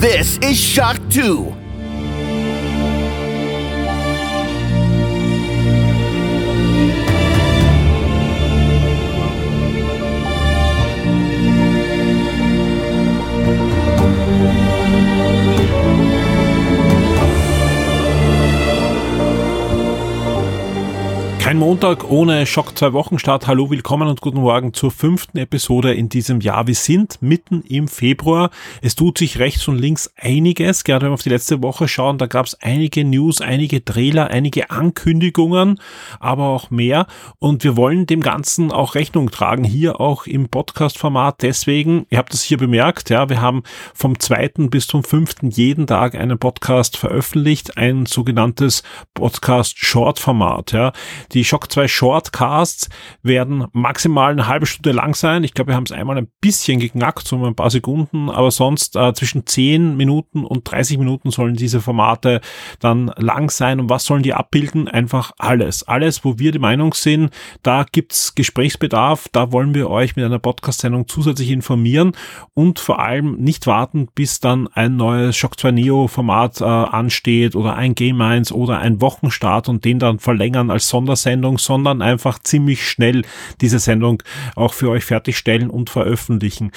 This is Shock 2. Ein Montag ohne Schock zwei Wochen Start. Hallo, willkommen und guten Morgen zur fünften Episode in diesem Jahr. Wir sind mitten im Februar. Es tut sich rechts und links einiges. Gerade wenn wir auf die letzte Woche schauen, da gab es einige News, einige Trailer, einige Ankündigungen, aber auch mehr. Und wir wollen dem Ganzen auch Rechnung tragen, hier auch im Podcast-Format. Deswegen, ihr habt es hier bemerkt, ja, wir haben vom zweiten bis zum fünften jeden Tag einen Podcast veröffentlicht, ein sogenanntes Podcast-Short-Format, ja. Die Shock 2 Shortcasts werden maximal eine halbe Stunde lang sein. Ich glaube, wir haben es einmal ein bisschen geknackt, so ein paar Sekunden, aber sonst äh, zwischen 10 Minuten und 30 Minuten sollen diese Formate dann lang sein. Und was sollen die abbilden? Einfach alles. Alles, wo wir die Meinung sind, da gibt's Gesprächsbedarf, da wollen wir euch mit einer Podcast-Sendung zusätzlich informieren und vor allem nicht warten, bis dann ein neues Shock 2 Neo Format äh, ansteht oder ein Game 1 oder ein Wochenstart und den dann verlängern als Sondersendung Sendung, sondern einfach ziemlich schnell diese Sendung auch für euch fertigstellen und veröffentlichen.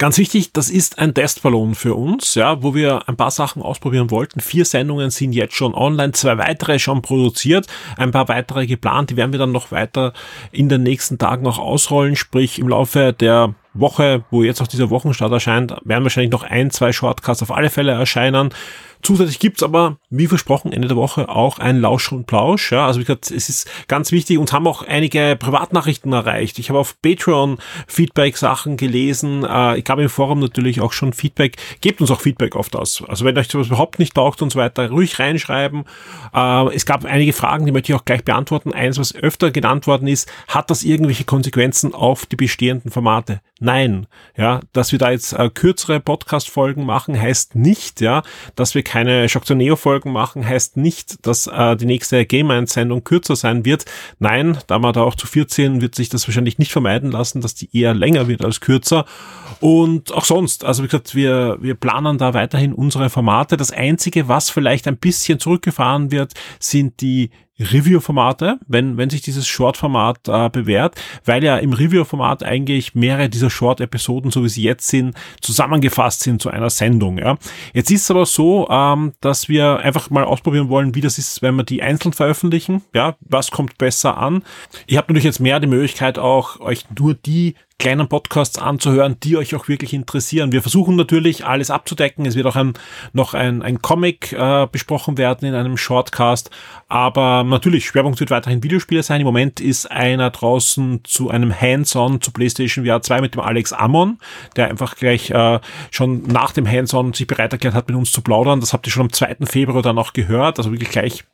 Ganz wichtig, das ist ein Testballon für uns, ja, wo wir ein paar Sachen ausprobieren wollten. Vier Sendungen sind jetzt schon online, zwei weitere schon produziert, ein paar weitere geplant, die werden wir dann noch weiter in den nächsten Tagen auch ausrollen, sprich im Laufe der Woche, wo jetzt auch dieser Wochenstart erscheint, werden wahrscheinlich noch ein, zwei Shortcuts auf alle Fälle erscheinen. Zusätzlich gibt's aber, wie versprochen, Ende der Woche auch ein Lausch und Plausch. Ja, also wie gesagt, es ist ganz wichtig. Uns haben auch einige Privatnachrichten erreicht. Ich habe auf Patreon Feedback-Sachen gelesen. Äh, ich habe im Forum natürlich auch schon Feedback. Gebt uns auch Feedback auf das. Also wenn euch sowas überhaupt nicht taugt und so weiter, ruhig reinschreiben. Äh, es gab einige Fragen, die möchte ich auch gleich beantworten. Eins, was öfter genannt worden ist, hat das irgendwelche Konsequenzen auf die bestehenden Formate? Nein. Ja, dass wir da jetzt äh, kürzere Podcast-Folgen machen, heißt nicht, ja, dass wir keine Shock to Neo Folgen machen, heißt nicht, dass äh, die nächste Game 1 Sendung kürzer sein wird. Nein, da wir da auch zu 14 wird sich das wahrscheinlich nicht vermeiden lassen, dass die eher länger wird als kürzer. Und auch sonst, also wie gesagt, wir, wir planen da weiterhin unsere Formate. Das einzige, was vielleicht ein bisschen zurückgefahren wird, sind die Review-Formate, wenn, wenn sich dieses Short-Format äh, bewährt, weil ja im Review-Format eigentlich mehrere dieser Short-Episoden, so wie sie jetzt sind, zusammengefasst sind zu einer Sendung. Ja. Jetzt ist es aber so, ähm, dass wir einfach mal ausprobieren wollen, wie das ist, wenn wir die einzeln veröffentlichen. Ja, was kommt besser an? Ihr habt natürlich jetzt mehr die Möglichkeit auch, euch nur die kleinen Podcasts anzuhören, die euch auch wirklich interessieren. Wir versuchen natürlich alles abzudecken. Es wird auch ein, noch ein, ein Comic äh, besprochen werden in einem Shortcast. Aber natürlich, Schwerpunkt wird weiterhin Videospiele sein. Im Moment ist einer draußen zu einem Hands-on zu PlayStation VR 2 mit dem Alex Ammon, der einfach gleich äh, schon nach dem Hands-on sich bereit erklärt hat, mit uns zu plaudern. Das habt ihr schon am 2. Februar dann auch gehört. Also wirklich gleich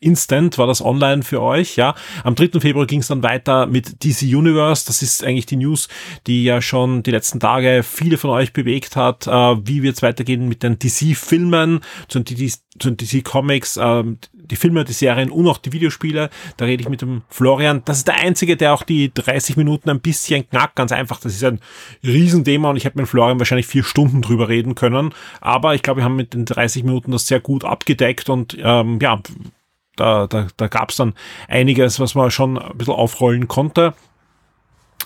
Instant war das online für euch, ja. Am 3. Februar ging es dann weiter mit DC Universe. Das ist eigentlich die News, die ja schon die letzten Tage viele von euch bewegt hat. Äh, wie wird es weitergehen mit den DC-Filmen, zu den DC-Comics, äh, die Filme, die Serien und auch die Videospiele. Da rede ich mit dem Florian. Das ist der Einzige, der auch die 30 Minuten ein bisschen knackt. Ganz einfach, das ist ein Riesenthema und ich hätte mit Florian wahrscheinlich vier Stunden drüber reden können. Aber ich glaube, wir haben mit den 30 Minuten das sehr gut abgedeckt und ähm, ja, da, da, da gab es dann einiges, was man schon ein bisschen aufrollen konnte.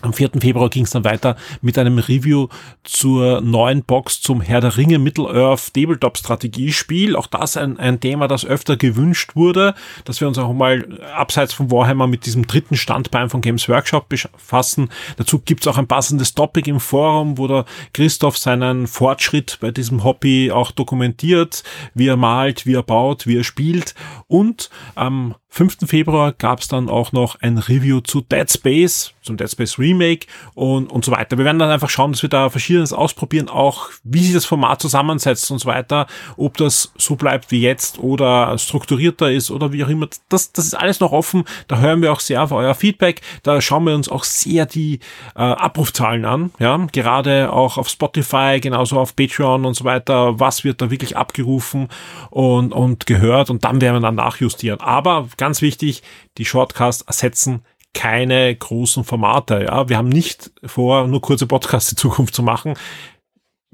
Am 4. Februar ging es dann weiter mit einem Review zur neuen Box zum Herr der Ringe Middle-earth Tabletop Strategiespiel. Auch das ein, ein Thema, das öfter gewünscht wurde, dass wir uns auch mal abseits von Warhammer mit diesem dritten Standbein von Games Workshop befassen. Dazu gibt's auch ein passendes Topic im Forum, wo der Christoph seinen Fortschritt bei diesem Hobby auch dokumentiert, wie er malt, wie er baut, wie er spielt. Und am 5. Februar gab es dann auch noch ein Review zu Dead Space, zum Dead Space Remake und, und so weiter. Wir werden dann einfach schauen, dass wir da verschiedenes ausprobieren, auch wie sich das Format zusammensetzt und so weiter, ob das so bleibt wie jetzt oder strukturierter ist oder wie auch immer. Das, das ist alles noch offen. Da hören wir auch sehr auf euer Feedback. Da schauen wir uns auch sehr die äh, Abrufzahlen an. Ja, gerade auch auf Spotify, genauso auf Patreon und so weiter. Was wird da wirklich abgerufen und, und gehört und dann werden wir dann nachjustieren. Aber ganz wichtig, die Shortcasts ersetzen keine großen Formate. Ja, wir haben nicht vor, nur kurze Podcasts in Zukunft zu machen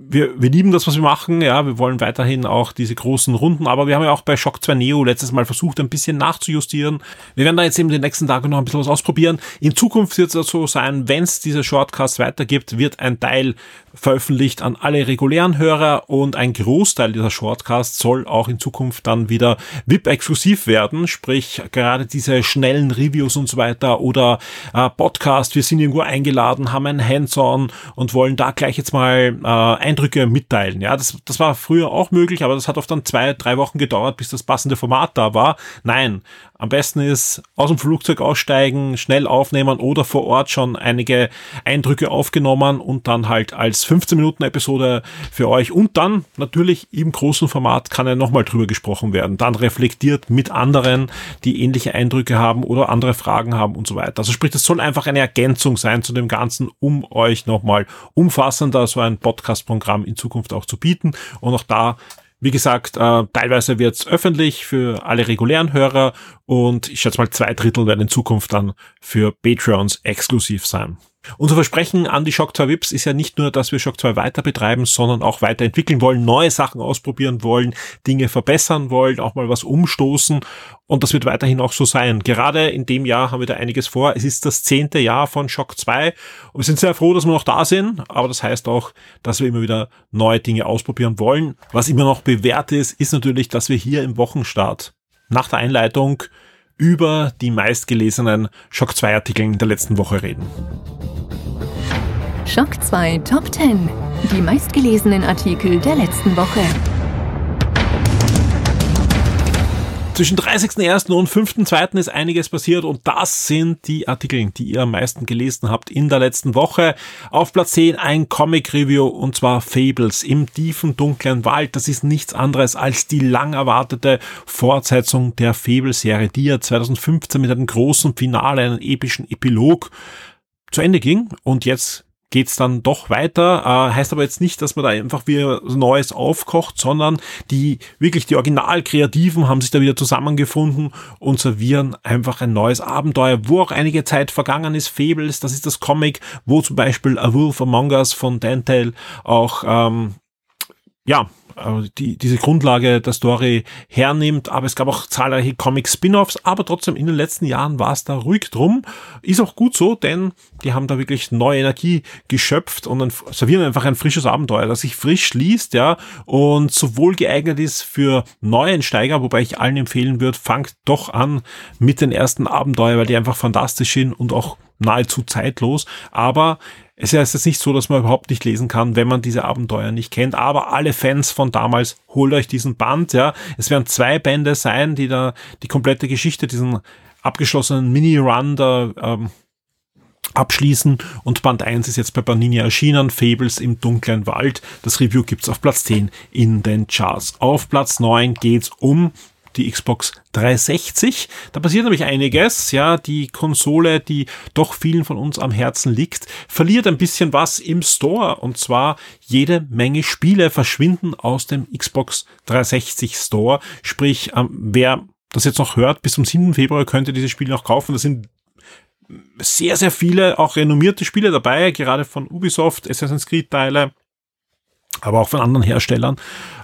wir, wir lieben das, was wir machen. Ja, wir wollen weiterhin auch diese großen Runden, aber wir haben ja auch bei Shock 2 Neo letztes Mal versucht, ein bisschen nachzujustieren. Wir werden da jetzt eben den nächsten Tagen noch ein bisschen was ausprobieren. In Zukunft wird es so sein, wenn es diese Shortcasts weitergibt, wird ein Teil veröffentlicht an alle regulären Hörer und ein Großteil dieser Shortcasts soll auch in Zukunft dann wieder VIP-exklusiv werden, sprich gerade diese schnellen Reviews und so weiter oder äh, Podcast, wir sind irgendwo eingeladen, haben ein Hands-on und wollen da gleich jetzt mal äh, Eindrücke mitteilen. Ja, das, das war früher auch möglich, aber das hat oft dann zwei, drei Wochen gedauert, bis das passende Format da war. Nein, am besten ist aus dem Flugzeug aussteigen, schnell aufnehmen oder vor Ort schon einige Eindrücke aufgenommen und dann halt als 15 Minuten Episode für euch und dann natürlich im großen Format kann ja nochmal drüber gesprochen werden. Dann reflektiert mit anderen, die ähnliche Eindrücke haben oder andere Fragen haben und so weiter. Also sprich, es soll einfach eine Ergänzung sein zu dem Ganzen, um euch nochmal umfassender so ein Podcast-Programm in Zukunft auch zu bieten. Und auch da wie gesagt, äh, teilweise wird's öffentlich für alle regulären Hörer und ich schätze mal zwei Drittel werden in Zukunft dann für Patreons exklusiv sein. Unser Versprechen an die Shock 2 Vips ist ja nicht nur, dass wir Shock 2 weiter betreiben, sondern auch weiterentwickeln wollen, neue Sachen ausprobieren wollen, Dinge verbessern wollen, auch mal was umstoßen. Und das wird weiterhin auch so sein. Gerade in dem Jahr haben wir da einiges vor. Es ist das zehnte Jahr von Shock 2 und wir sind sehr froh, dass wir noch da sind. Aber das heißt auch, dass wir immer wieder neue Dinge ausprobieren wollen. Was immer noch bewährt ist, ist natürlich, dass wir hier im Wochenstart nach der Einleitung über die meistgelesenen Shock 2 Artikeln der letzten Woche reden. Schock 2 Top 10. Die meistgelesenen Artikel der letzten Woche. Zwischen 30.01. und 5.02. ist einiges passiert und das sind die Artikel, die ihr am meisten gelesen habt in der letzten Woche. Auf Platz 10 ein Comic-Review und zwar Fables im tiefen dunklen Wald. Das ist nichts anderes als die lang erwartete Fortsetzung der Fable-Serie, die ja 2015 mit einem großen Finale, einem epischen Epilog zu Ende ging und jetzt geht's dann doch weiter. Äh, heißt aber jetzt nicht, dass man da einfach wieder Neues aufkocht, sondern die wirklich die Original-Kreativen haben sich da wieder zusammengefunden und servieren einfach ein neues Abenteuer, wo auch einige Zeit vergangen ist. Fables, das ist das Comic, wo zum Beispiel A Wolf Among Us von Dantail auch ähm, ja, die, diese Grundlage der Story hernimmt, aber es gab auch zahlreiche Comic-Spin-Offs, aber trotzdem in den letzten Jahren war es da ruhig drum. Ist auch gut so, denn die haben da wirklich neue Energie geschöpft und dann servieren einfach ein frisches Abenteuer, das sich frisch liest, ja, und sowohl geeignet ist für Neuensteiger, wobei ich allen empfehlen würde, fangt doch an mit den ersten Abenteuer, weil die einfach fantastisch sind und auch nahezu zeitlos, aber es ist jetzt nicht so, dass man überhaupt nicht lesen kann, wenn man diese Abenteuer nicht kennt. Aber alle Fans von damals, holt euch diesen Band, ja. Es werden zwei Bände sein, die da die komplette Geschichte, diesen abgeschlossenen Mini-Run da ähm, abschließen. Und Band 1 ist jetzt bei Panini erschienen, Fables im dunklen Wald. Das Review gibt's auf Platz 10 in den Charts. Auf Platz 9 geht's um die Xbox 360. Da passiert nämlich einiges. Ja, die Konsole, die doch vielen von uns am Herzen liegt, verliert ein bisschen was im Store. Und zwar jede Menge Spiele verschwinden aus dem Xbox 360 Store. Sprich, ähm, wer das jetzt noch hört, bis zum 7. Februar könnte dieses Spiel noch kaufen. Das sind sehr, sehr viele auch renommierte Spiele dabei, gerade von Ubisoft, Assassin's Creed Teile, aber auch von anderen Herstellern.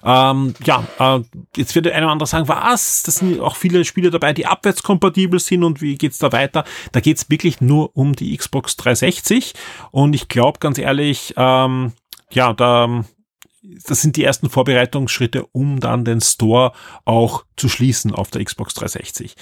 Ähm, ja, äh, jetzt wird der eine oder andere sagen, was? Das sind auch viele Spiele dabei, die abwärtskompatibel sind und wie geht's da weiter? Da geht's wirklich nur um die Xbox 360 und ich glaube ganz ehrlich, ähm, ja, da das sind die ersten Vorbereitungsschritte, um dann den Store auch zu schließen auf der Xbox 360.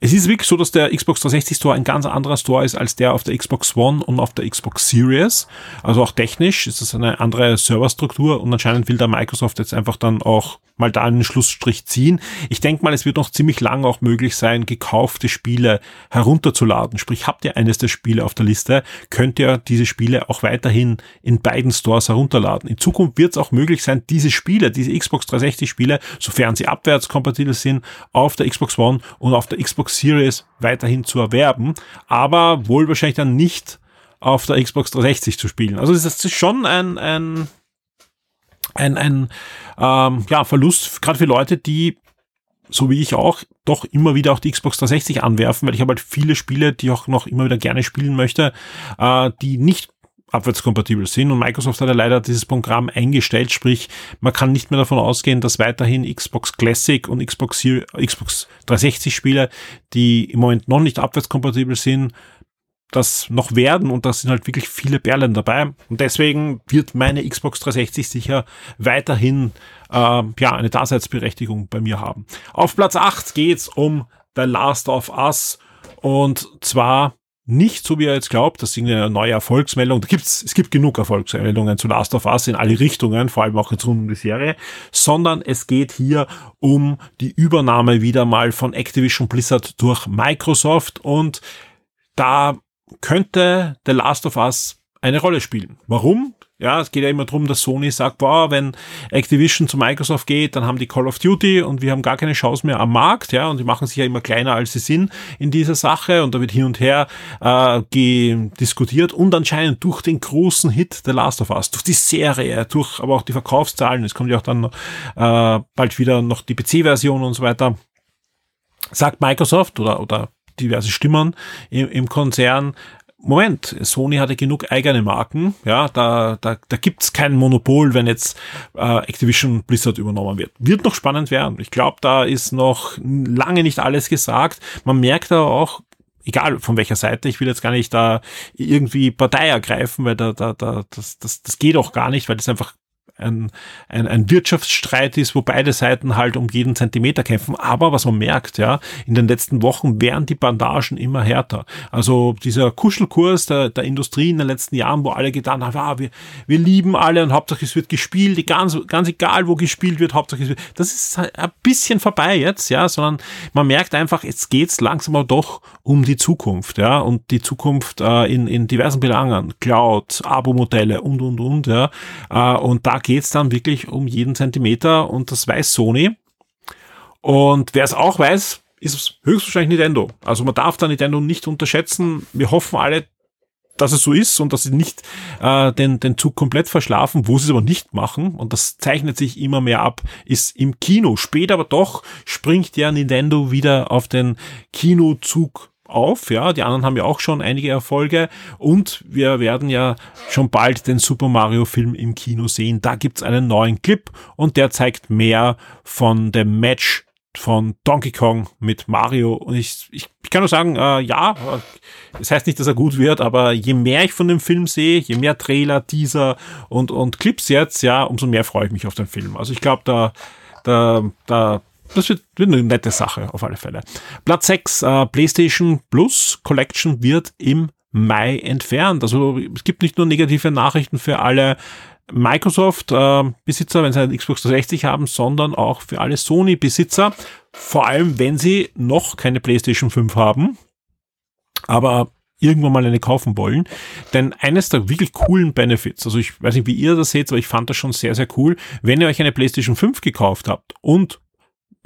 Es ist wirklich so, dass der Xbox 360 Store ein ganz anderer Store ist als der auf der Xbox One und auf der Xbox Series. Also auch technisch ist es eine andere Serverstruktur und anscheinend will da Microsoft jetzt einfach dann auch mal da einen Schlussstrich ziehen. Ich denke mal, es wird noch ziemlich lang auch möglich sein, gekaufte Spiele herunterzuladen. Sprich, habt ihr eines der Spiele auf der Liste, könnt ihr diese Spiele auch weiterhin in beiden Stores herunterladen. In Zukunft wird es auch möglich sein, diese Spiele, diese Xbox 360 Spiele, sofern sie abwärtskompatibel sind, auf der Xbox One und auf der Xbox Series weiterhin zu erwerben, aber wohl wahrscheinlich dann nicht auf der Xbox 360 zu spielen. Also das ist schon ein, ein, ein, ein ähm, ja, Verlust, gerade für Leute, die so wie ich auch, doch immer wieder auch die Xbox 360 anwerfen, weil ich habe halt viele Spiele, die ich auch noch immer wieder gerne spielen möchte, äh, die nicht abwärtskompatibel sind. Und Microsoft hat ja leider dieses Programm eingestellt, sprich man kann nicht mehr davon ausgehen, dass weiterhin Xbox Classic und Xbox, Xbox 360 Spiele, die im Moment noch nicht abwärtskompatibel sind, das noch werden. Und da sind halt wirklich viele Perlen dabei. Und deswegen wird meine Xbox 360 sicher weiterhin äh, ja eine Daseinsberechtigung bei mir haben. Auf Platz 8 geht's um The Last of Us. Und zwar nicht so wie er jetzt glaubt, das ist eine neue Erfolgsmeldung. Da gibt's, es gibt genug Erfolgsmeldungen zu Last of Us in alle Richtungen, vor allem auch jetzt rund um die Serie, sondern es geht hier um die Übernahme wieder mal von Activision Blizzard durch Microsoft und da könnte The Last of Us eine Rolle spielen. Warum? Ja, es geht ja immer darum, dass Sony sagt, boah, wenn Activision zu Microsoft geht, dann haben die Call of Duty und wir haben gar keine Chance mehr am Markt, ja, und die machen sich ja immer kleiner, als sie sind in dieser Sache und da wird hin und her äh, diskutiert und anscheinend durch den großen Hit The Last of Us, durch die Serie, durch aber auch die Verkaufszahlen, es kommt ja auch dann äh, bald wieder noch die PC-Version und so weiter, sagt Microsoft oder, oder diverse Stimmen im, im Konzern, Moment, Sony hatte genug eigene Marken, ja, da, da, da gibt's kein Monopol, wenn jetzt äh, Activision Blizzard übernommen wird. Wird noch spannend werden. Ich glaube, da ist noch lange nicht alles gesagt. Man merkt aber auch, egal von welcher Seite, ich will jetzt gar nicht da irgendwie Partei ergreifen, weil da, da, da, das, das, das geht auch gar nicht, weil das einfach ein, ein, ein Wirtschaftsstreit ist, wo beide Seiten halt um jeden Zentimeter kämpfen. Aber was man merkt, ja, in den letzten Wochen werden die Bandagen immer härter. Also dieser Kuschelkurs der, der Industrie in den letzten Jahren, wo alle getan haben, ah, wir, wir lieben alle und Hauptsache es wird gespielt, ganz, ganz egal, wo gespielt wird, Hauptsache es wird. Das ist ein bisschen vorbei jetzt, ja, sondern man merkt einfach, jetzt geht's langsam aber doch um die Zukunft, ja, und die Zukunft äh, in, in diversen Belangen, Cloud, Abo-Modelle und, und, und, ja, äh, und da geht's dann wirklich um jeden Zentimeter und das weiß Sony. Und wer es auch weiß, ist höchstwahrscheinlich Nintendo. Also man darf da Nintendo nicht unterschätzen. Wir hoffen alle, dass es so ist und dass sie nicht äh, den, den Zug komplett verschlafen, wo sie es aber nicht machen, und das zeichnet sich immer mehr ab, ist im Kino. Später aber doch springt ja Nintendo wieder auf den Kinozug auf, ja, die anderen haben ja auch schon einige Erfolge und wir werden ja schon bald den Super Mario Film im Kino sehen. Da gibt's einen neuen Clip und der zeigt mehr von dem Match von Donkey Kong mit Mario und ich, ich, ich kann nur sagen, äh, ja, das heißt nicht, dass er gut wird, aber je mehr ich von dem Film sehe, je mehr Trailer, Teaser und, und Clips jetzt, ja, umso mehr freue ich mich auf den Film. Also ich glaube, da, da, da das wird, eine nette Sache, auf alle Fälle. Platz 6, äh, PlayStation Plus Collection wird im Mai entfernt. Also es gibt nicht nur negative Nachrichten für alle Microsoft-Besitzer, äh, wenn sie eine Xbox 360 haben, sondern auch für alle Sony-Besitzer. Vor allem, wenn sie noch keine PlayStation 5 haben, aber irgendwann mal eine kaufen wollen. Denn eines der wirklich coolen Benefits, also ich weiß nicht, wie ihr das seht, aber ich fand das schon sehr, sehr cool, wenn ihr euch eine PlayStation 5 gekauft habt und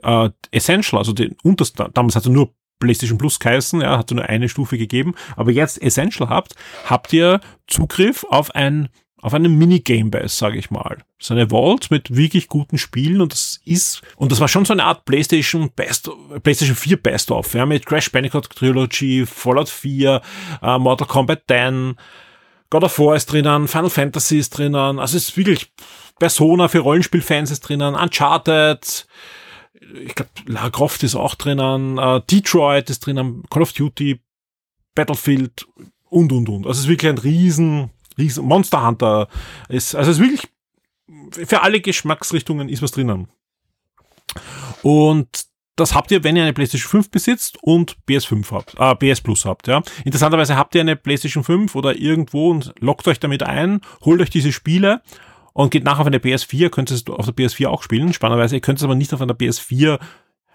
äh, Essential, also den untersten, damals hat er nur PlayStation Plus geheißen, ja, hat nur eine Stufe gegeben, aber jetzt Essential habt, habt ihr Zugriff auf ein auf einem Minigame-Base, sage ich mal. So eine Vault mit wirklich guten Spielen und das ist, und das war schon so eine Art PlayStation Best, PlayStation 4 Best-of, ja, mit Crash Bandicoot Trilogy, Fallout 4, äh, Mortal Kombat 10, God of War ist drinnen, Final Fantasy ist drinnen, also es ist wirklich Persona für Rollenspielfans ist drinnen, Uncharted, ich glaube, Lara Croft ist auch drinnen, äh, Detroit ist drinnen, Call of Duty, Battlefield und, und, und. Also es ist wirklich ein riesen, riesen Monster Hunter. Ist, also es ist wirklich, für alle Geschmacksrichtungen ist was drinnen. Und das habt ihr, wenn ihr eine PlayStation 5 besitzt und PS5 habt, äh, PS Plus habt, ja. Interessanterweise habt ihr eine PlayStation 5 oder irgendwo und lockt euch damit ein, holt euch diese Spiele und geht nachher auf eine PS4, könnt ihr es auf der PS4 auch spielen, spannenderweise, ihr könnt es aber nicht auf einer PS4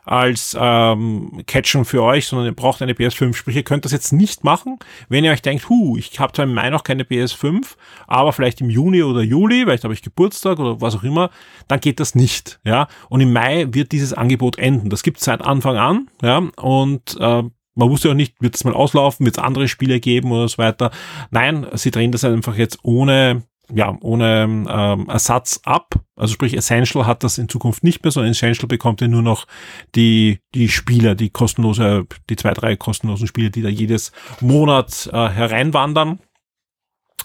als ähm, Catchen für euch, sondern ihr braucht eine PS5. Sprich, ihr könnt das jetzt nicht machen, wenn ihr euch denkt, hu, ich habe zwar im Mai noch keine PS5, aber vielleicht im Juni oder Juli, vielleicht habe ich Geburtstag oder was auch immer, dann geht das nicht. Ja, und im Mai wird dieses Angebot enden. Das gibt es seit Anfang an. Ja, und äh, man wusste auch nicht, wird es mal auslaufen, wird es andere Spiele geben oder so weiter. Nein, sie drehen das einfach jetzt ohne ja, ohne ähm, Ersatz ab. Also sprich, Essential hat das in Zukunft nicht mehr, sondern Essential bekommt ihr nur noch die, die Spieler, die kostenlose, die zwei, drei kostenlosen Spiele, die da jedes Monat äh, hereinwandern.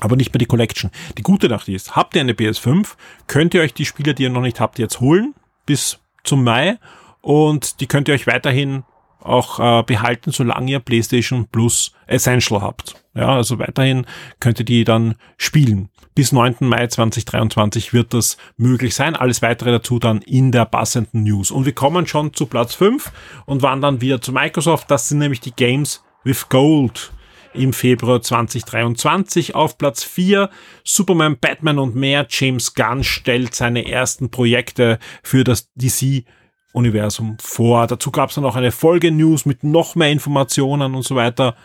Aber nicht mehr die Collection. Die gute Nachricht ist, habt ihr eine PS5, könnt ihr euch die Spiele, die ihr noch nicht habt, jetzt holen bis zum Mai und die könnt ihr euch weiterhin auch äh, behalten, solange ihr PlayStation Plus Essential habt. Ja, also weiterhin könnt ihr die dann spielen. Bis 9. Mai 2023 wird das möglich sein. Alles weitere dazu dann in der passenden News. Und wir kommen schon zu Platz 5 und wandern wieder zu Microsoft. Das sind nämlich die Games with Gold im Februar 2023. Auf Platz 4 Superman, Batman und mehr. James Gunn stellt seine ersten Projekte für das DC Universum vor. Dazu gab es dann auch eine Folge-News mit noch mehr Informationen und so weiter.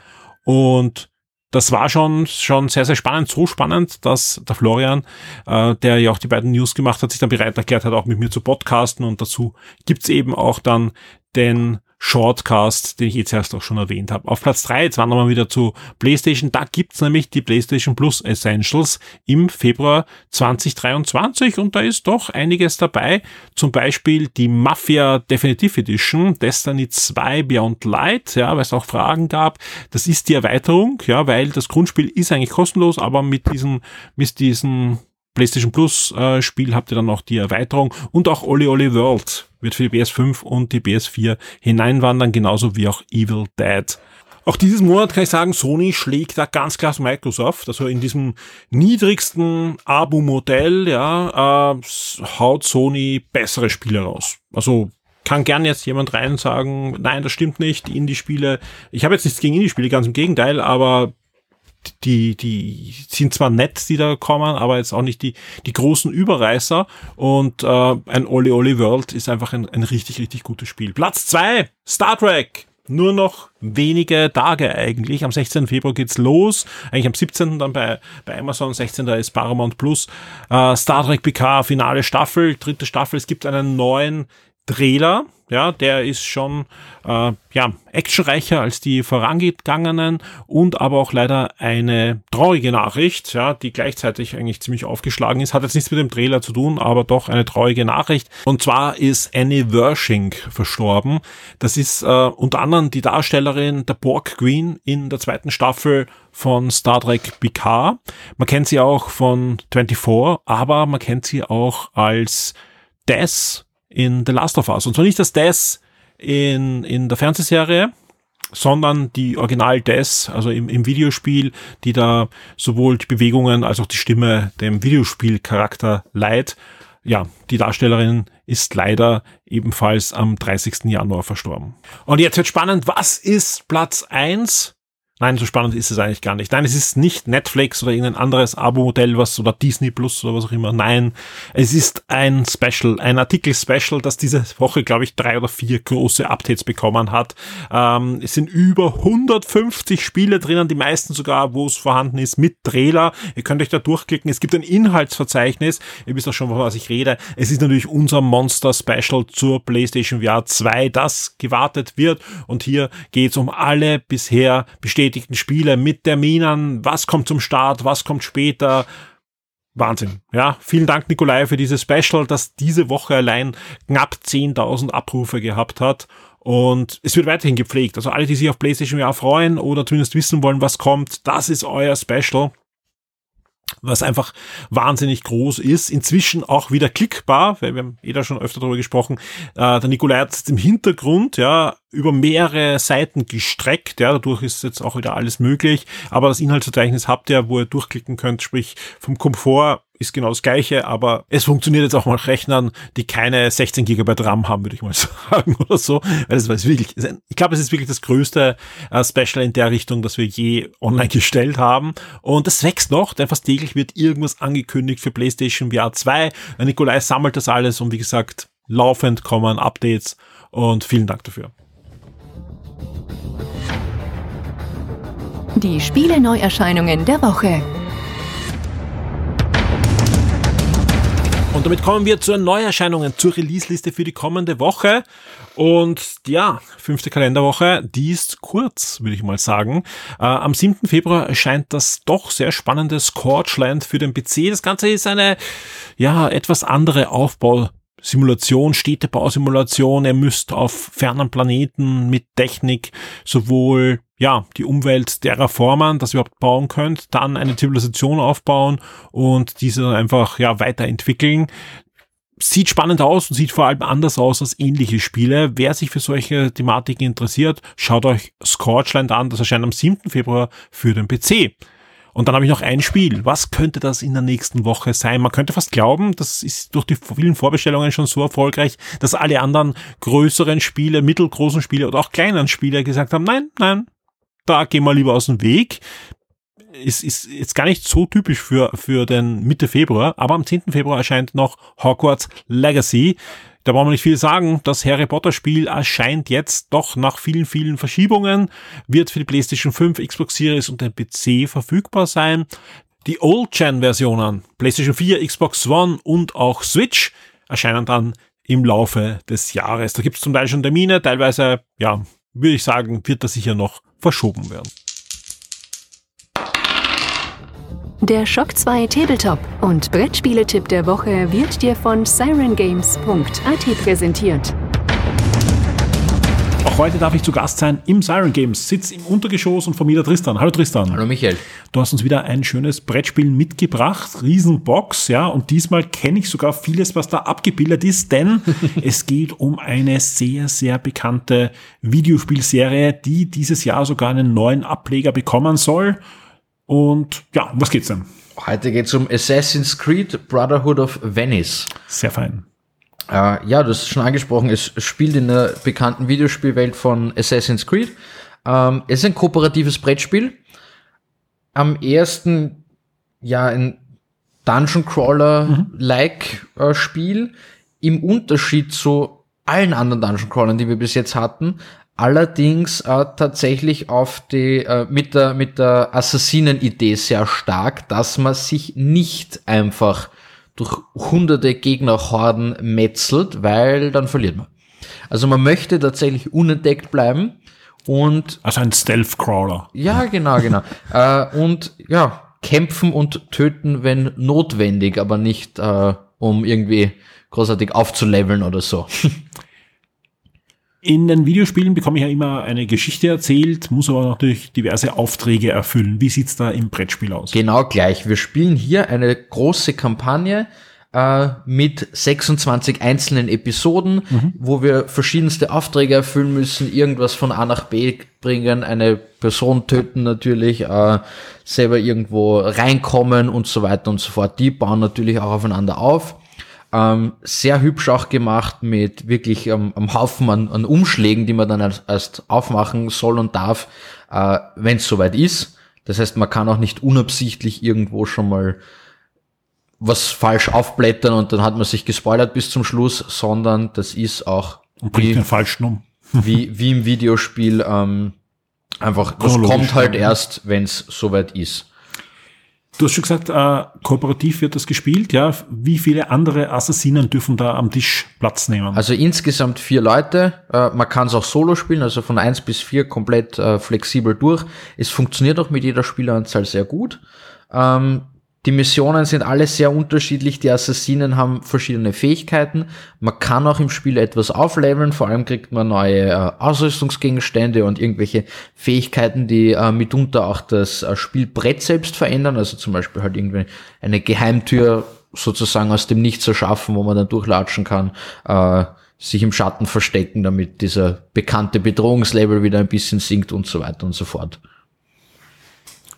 Und das war schon, schon sehr, sehr spannend. So spannend, dass der Florian, äh, der ja auch die beiden News gemacht hat, sich dann bereit erklärt hat, auch mit mir zu podcasten. Und dazu gibt's eben auch dann den Shortcast, den ich jetzt erst auch schon erwähnt habe. Auf Platz drei jetzt wandern wir wieder zu PlayStation. Da gibt's nämlich die PlayStation Plus Essentials im Februar 2023 und da ist doch einiges dabei. Zum Beispiel die Mafia Definitive Edition, Destiny 2 Beyond Light, ja, weil es auch Fragen gab. Das ist die Erweiterung, ja, weil das Grundspiel ist eigentlich kostenlos, aber mit diesen, mit diesen PlayStation Plus äh, Spiel habt ihr dann noch die Erweiterung und auch Oli Oli World wird für die PS5 und die PS4 hineinwandern, genauso wie auch Evil Dead. Auch dieses Monat kann ich sagen, Sony schlägt da ganz klar Microsoft. Also in diesem niedrigsten Abo-Modell, ja, äh, haut Sony bessere Spiele raus. Also kann gern jetzt jemand rein und sagen, nein, das stimmt nicht, die Indie-Spiele. Ich habe jetzt nichts gegen Indie-Spiele, ganz im Gegenteil, aber die, die sind zwar nett, die da kommen, aber jetzt auch nicht die, die großen Überreißer. Und äh, ein Oli Oli World ist einfach ein, ein richtig, richtig gutes Spiel. Platz zwei Star Trek. Nur noch wenige Tage eigentlich. Am 16. Februar geht's los. Eigentlich am 17. dann bei, bei Amazon. 16. ist Paramount Plus. Äh, Star Trek PK, finale Staffel, dritte Staffel. Es gibt einen neuen Trailer ja, der ist schon äh, ja, actionreicher als die vorangegangenen und aber auch leider eine traurige Nachricht, ja, die gleichzeitig eigentlich ziemlich aufgeschlagen ist. Hat jetzt nichts mit dem Trailer zu tun, aber doch eine traurige Nachricht. Und zwar ist Annie Wershing verstorben. Das ist äh, unter anderem die Darstellerin der Borg Queen in der zweiten Staffel von Star Trek Picard. Man kennt sie auch von 24, aber man kennt sie auch als Des in The Last of Us. Und zwar nicht das Des in, in der Fernsehserie, sondern die Original Des, also im, im Videospiel, die da sowohl die Bewegungen als auch die Stimme dem Videospielcharakter leiht. Ja, die Darstellerin ist leider ebenfalls am 30. Januar verstorben. Und jetzt wird spannend, was ist Platz eins Nein, so spannend ist es eigentlich gar nicht. Nein, es ist nicht Netflix oder irgendein anderes Abo-Modell, was oder Disney Plus oder was auch immer. Nein, es ist ein Special, ein Artikel-Special, das diese Woche, glaube ich, drei oder vier große Updates bekommen hat. Ähm, es sind über 150 Spiele drinnen, die meisten sogar, wo es vorhanden ist, mit Trailer. Ihr könnt euch da durchklicken. Es gibt ein Inhaltsverzeichnis. Ihr wisst auch schon, von was ich rede. Es ist natürlich unser Monster-Special zur PlayStation VR 2, das gewartet wird. Und hier geht es um alle bisher bestehenden bestätigten Spiele mit Terminen, was kommt zum Start, was kommt später. Wahnsinn. Ja, vielen Dank, Nikolai, für dieses Special, das diese Woche allein knapp 10.000 Abrufe gehabt hat. Und es wird weiterhin gepflegt. Also alle, die sich auf PlayStation VR freuen oder zumindest wissen wollen, was kommt, das ist euer Special was einfach wahnsinnig groß ist. Inzwischen auch wieder klickbar, weil wir haben eh da schon öfter darüber gesprochen. Äh, der Nikolai hat es im Hintergrund, ja, über mehrere Seiten gestreckt, ja, dadurch ist jetzt auch wieder alles möglich. Aber das Inhaltsverzeichnis habt ihr, wo ihr durchklicken könnt, sprich vom Komfort ist genau das gleiche, aber es funktioniert jetzt auch mal Rechnern, die keine 16 Gigabyte RAM haben, würde ich mal sagen oder so. Weil das ist wirklich, ich glaube, es ist wirklich das größte äh, Special in der Richtung, das wir je online gestellt haben. Und das wächst noch, denn fast täglich wird irgendwas angekündigt für PlayStation VR 2. Der Nikolai sammelt das alles und wie gesagt, laufend kommen Updates und vielen Dank dafür. Die Spiele-Neuerscheinungen der Woche. Und damit kommen wir zu Neuerscheinungen, zur Release-Liste für die kommende Woche. Und ja, fünfte Kalenderwoche, die ist kurz, würde ich mal sagen. Äh, am 7. Februar erscheint das doch sehr spannende Scorchland für den PC. Das Ganze ist eine, ja, etwas andere Aufbau Simulation, Städtebausimulation. Ihr müsst auf fernen Planeten mit Technik sowohl ja, die Umwelt terraformen, dass ihr überhaupt bauen könnt, dann eine Zivilisation aufbauen und diese dann einfach ja weiterentwickeln. Sieht spannend aus und sieht vor allem anders aus als ähnliche Spiele. Wer sich für solche Thematiken interessiert, schaut euch Scorchland an. Das erscheint am 7. Februar für den PC. Und dann habe ich noch ein Spiel. Was könnte das in der nächsten Woche sein? Man könnte fast glauben, das ist durch die vielen Vorbestellungen schon so erfolgreich, dass alle anderen größeren Spiele, mittelgroßen Spiele oder auch kleinen Spiele gesagt haben, nein, nein, da gehen wir lieber aus dem Weg. Ist, ist jetzt gar nicht so typisch für, für den Mitte Februar, aber am 10. Februar erscheint noch Hogwarts Legacy. Da brauchen wir nicht viel sagen. Das Harry Potter Spiel erscheint jetzt doch nach vielen, vielen Verschiebungen, wird für die PlayStation 5, Xbox Series und den PC verfügbar sein. Die Old-Gen-Versionen, PlayStation 4, Xbox One und auch Switch, erscheinen dann im Laufe des Jahres. Da gibt es zum Teil schon Termine, teilweise, ja, würde ich sagen, wird das sicher noch verschoben werden. Der Shock 2 Tabletop und Brettspieletipp der Woche wird dir von sirengames.at präsentiert. Auch heute darf ich zu Gast sein im Siren Games, sitz im Untergeschoss und von mir der Tristan. Hallo Tristan. Hallo Michael. Du hast uns wieder ein schönes Brettspiel mitgebracht, Riesenbox, ja, und diesmal kenne ich sogar vieles, was da abgebildet ist, denn es geht um eine sehr, sehr bekannte Videospielserie, die dieses Jahr sogar einen neuen Ableger bekommen soll. Und ja, was geht's denn? Heute geht's um Assassin's Creed Brotherhood of Venice. Sehr fein. Äh, ja, du hast es schon angesprochen, es spielt in der bekannten Videospielwelt von Assassin's Creed. Ähm, es ist ein kooperatives Brettspiel. Am ersten, ja, ein Dungeon Crawler-like äh, Spiel. Im Unterschied zu allen anderen Dungeon Crawlern, die wir bis jetzt hatten, allerdings äh, tatsächlich auf die äh, mit der mit der Assassinen-Idee sehr stark, dass man sich nicht einfach durch hunderte Gegnerhorden metzelt, weil dann verliert man. Also man möchte tatsächlich unentdeckt bleiben und also ein Stealth Crawler. Ja, genau, genau. äh, und ja, kämpfen und töten, wenn notwendig, aber nicht äh, um irgendwie großartig aufzuleveln oder so. In den Videospielen bekomme ich ja immer eine Geschichte erzählt, muss aber natürlich diverse Aufträge erfüllen. Wie sieht's da im Brettspiel aus? Genau gleich. Wir spielen hier eine große Kampagne äh, mit 26 einzelnen Episoden, mhm. wo wir verschiedenste Aufträge erfüllen müssen, irgendwas von A nach B bringen, eine Person töten natürlich, äh, selber irgendwo reinkommen und so weiter und so fort. Die bauen natürlich auch aufeinander auf. Ähm, sehr hübsch auch gemacht mit wirklich ähm, einem Haufen an, an, Umschlägen, die man dann erst, aufmachen soll und darf, äh, wenn es soweit ist. Das heißt, man kann auch nicht unabsichtlich irgendwo schon mal was falsch aufblättern und dann hat man sich gespoilert bis zum Schluss, sondern das ist auch und wie, den falschen um. wie, wie im Videospiel ähm, einfach, das kommt halt erst, wenn es soweit ist. Du hast schon gesagt, äh, kooperativ wird das gespielt, ja. Wie viele andere Assassinen dürfen da am Tisch Platz nehmen? Also insgesamt vier Leute. Äh, man kann es auch solo spielen, also von eins bis vier komplett äh, flexibel durch. Es funktioniert auch mit jeder Spieleranzahl sehr gut. Ähm, die Missionen sind alle sehr unterschiedlich. Die Assassinen haben verschiedene Fähigkeiten. Man kann auch im Spiel etwas aufleveln. Vor allem kriegt man neue äh, Ausrüstungsgegenstände und irgendwelche Fähigkeiten, die äh, mitunter auch das äh, Spielbrett selbst verändern. Also zum Beispiel halt irgendwie eine Geheimtür sozusagen aus dem Nichts erschaffen, wo man dann durchlatschen kann, äh, sich im Schatten verstecken, damit dieser bekannte Bedrohungslevel wieder ein bisschen sinkt und so weiter und so fort.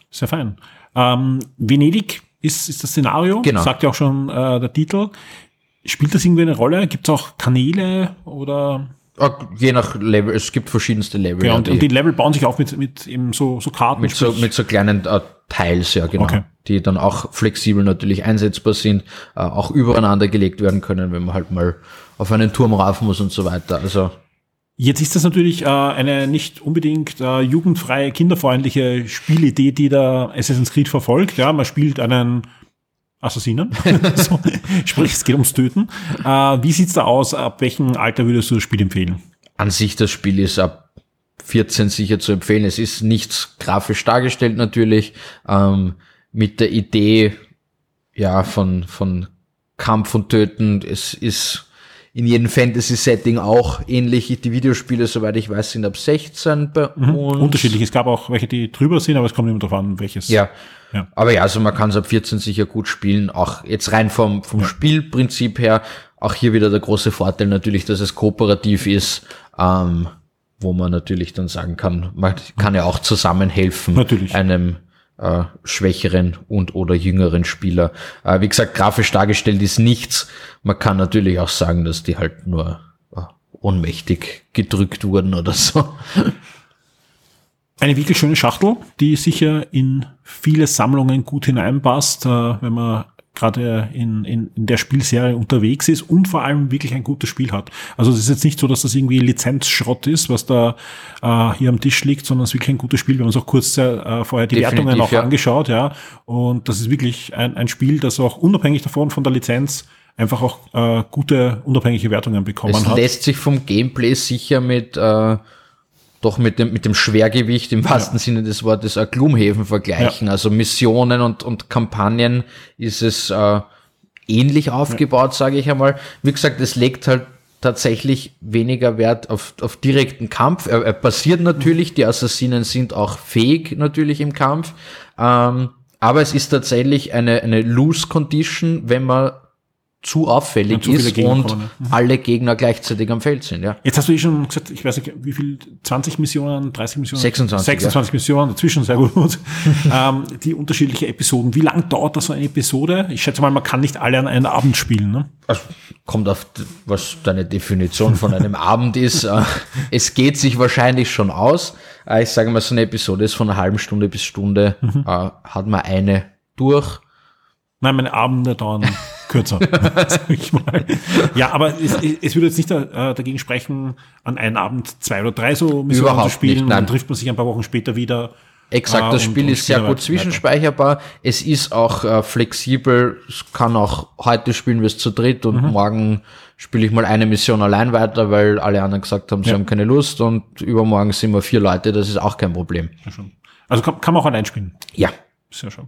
Sehr fein. Ähm, Venedig ist, ist das Szenario. Genau. Sagt ja auch schon äh, der Titel. Spielt das irgendwie eine Rolle? Gibt es auch Kanäle oder? Ah, je nach Level, es gibt verschiedenste Level. Ja, und, die, und die Level bauen sich auf mit, mit eben so, so Karten. Mit so, mit so kleinen äh, Teils, ja, genau. Okay. Die dann auch flexibel natürlich einsetzbar sind, äh, auch übereinander gelegt werden können, wenn man halt mal auf einen Turm rauf muss und so weiter. Also Jetzt ist das natürlich äh, eine nicht unbedingt äh, jugendfreie, kinderfreundliche Spielidee, die da Assassin's Creed verfolgt. Ja, man spielt einen Assassinen. so, sprich, es geht ums Töten. Äh, wie sieht's da aus? Ab welchem Alter würdest du das Spiel empfehlen? An sich, das Spiel ist ab 14 sicher zu empfehlen. Es ist nichts grafisch dargestellt natürlich, ähm, mit der Idee, ja, von, von Kampf und Töten. Es ist in jedem Fantasy-Setting auch ähnlich. Die Videospiele, soweit ich weiß, sind ab 16 bei Mhm. uns. Unterschiedlich. Es gab auch welche, die drüber sind, aber es kommt immer darauf an, welches. Ja. Ja. Aber ja, also man kann es ab 14 sicher gut spielen. Auch jetzt rein vom, vom Spielprinzip her. Auch hier wieder der große Vorteil natürlich, dass es kooperativ ist, ähm, wo man natürlich dann sagen kann, man kann ja auch zusammenhelfen. Natürlich. Einem äh, schwächeren und oder jüngeren Spieler. Äh, wie gesagt, grafisch dargestellt ist nichts. Man kann natürlich auch sagen, dass die halt nur äh, ohnmächtig gedrückt wurden oder so. Eine wirklich schöne Schachtel, die sicher in viele Sammlungen gut hineinpasst, äh, wenn man gerade in, in, in der Spielserie unterwegs ist und vor allem wirklich ein gutes Spiel hat. Also es ist jetzt nicht so, dass das irgendwie Lizenzschrott ist, was da äh, hier am Tisch liegt, sondern es ist wirklich ein gutes Spiel. Wir haben uns auch kurz äh, vorher die Definitiv, Wertungen auch ja. angeschaut, ja. Und das ist wirklich ein, ein Spiel, das auch unabhängig davon von der Lizenz einfach auch äh, gute unabhängige Wertungen bekommen Es hat. lässt sich vom Gameplay sicher mit äh, doch mit dem mit dem Schwergewicht im wahrsten Sinne des Wortes äh, Gloomhaven vergleichen. Also Missionen und und Kampagnen ist es äh, ähnlich aufgebaut, sage ich einmal. Wie gesagt, es legt halt tatsächlich weniger Wert auf, auf direkten Kampf. Er, er passiert natürlich, die Assassinen sind auch fähig natürlich im Kampf. Ähm, aber es ist tatsächlich eine, eine Loose Condition, wenn man zu auffällig zu ist Gegner und kommen, alle Gegner gleichzeitig am Feld sind, ja. Jetzt hast du eh schon gesagt, ich weiß nicht, wie viel, 20 Missionen, 30 Missionen? 26, 26 Missionen, dazwischen sehr gut. ähm, die unterschiedliche Episoden. Wie lang dauert das so eine Episode? Ich schätze mal, man kann nicht alle an einem Abend spielen, ne? Also, kommt auf, was deine Definition von einem Abend ist. Äh, Es geht sich wahrscheinlich schon aus. Äh, Ich sage mal, so eine Episode ist von einer halben Stunde bis Stunde, Mhm. äh, hat man eine durch. Nein, meine Abende dauern kürzer, sag ich mal. Ja, aber es, es würde jetzt nicht äh, dagegen sprechen, an einem Abend zwei oder drei so Missionen Überhaupt zu spielen. nicht, nein. dann trifft man sich ein paar Wochen später wieder. Exakt, Ah, das und- Spiel und ist sehr gut zwischenspeicherbar. Es ist auch äh, flexibel. Es kann auch heute spielen wir es zu dritt und Mhm. morgen spiele ich mal eine Mission allein weiter, weil alle anderen gesagt haben, sie Ja. haben keine Lust und übermorgen sind wir vier Leute. Das ist auch kein Problem. Ja. Also kann, kann man auch allein spielen. Ja. Sehr schön.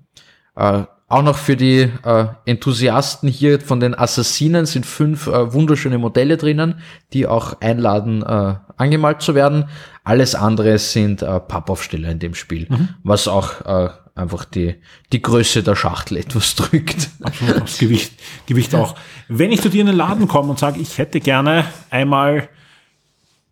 Äh, auch noch für die äh, Enthusiasten hier von den Assassinen sind fünf äh, wunderschöne Modelle drinnen, die auch einladen, äh, angemalt zu werden. Alles andere sind äh, Pappaufsteller in dem Spiel, was auch äh, einfach die, die Größe der Schachtel etwas drückt. Absolut, das Gewicht, Gewicht auch. Wenn ich zu dir in den Laden komme und sage, ich hätte gerne einmal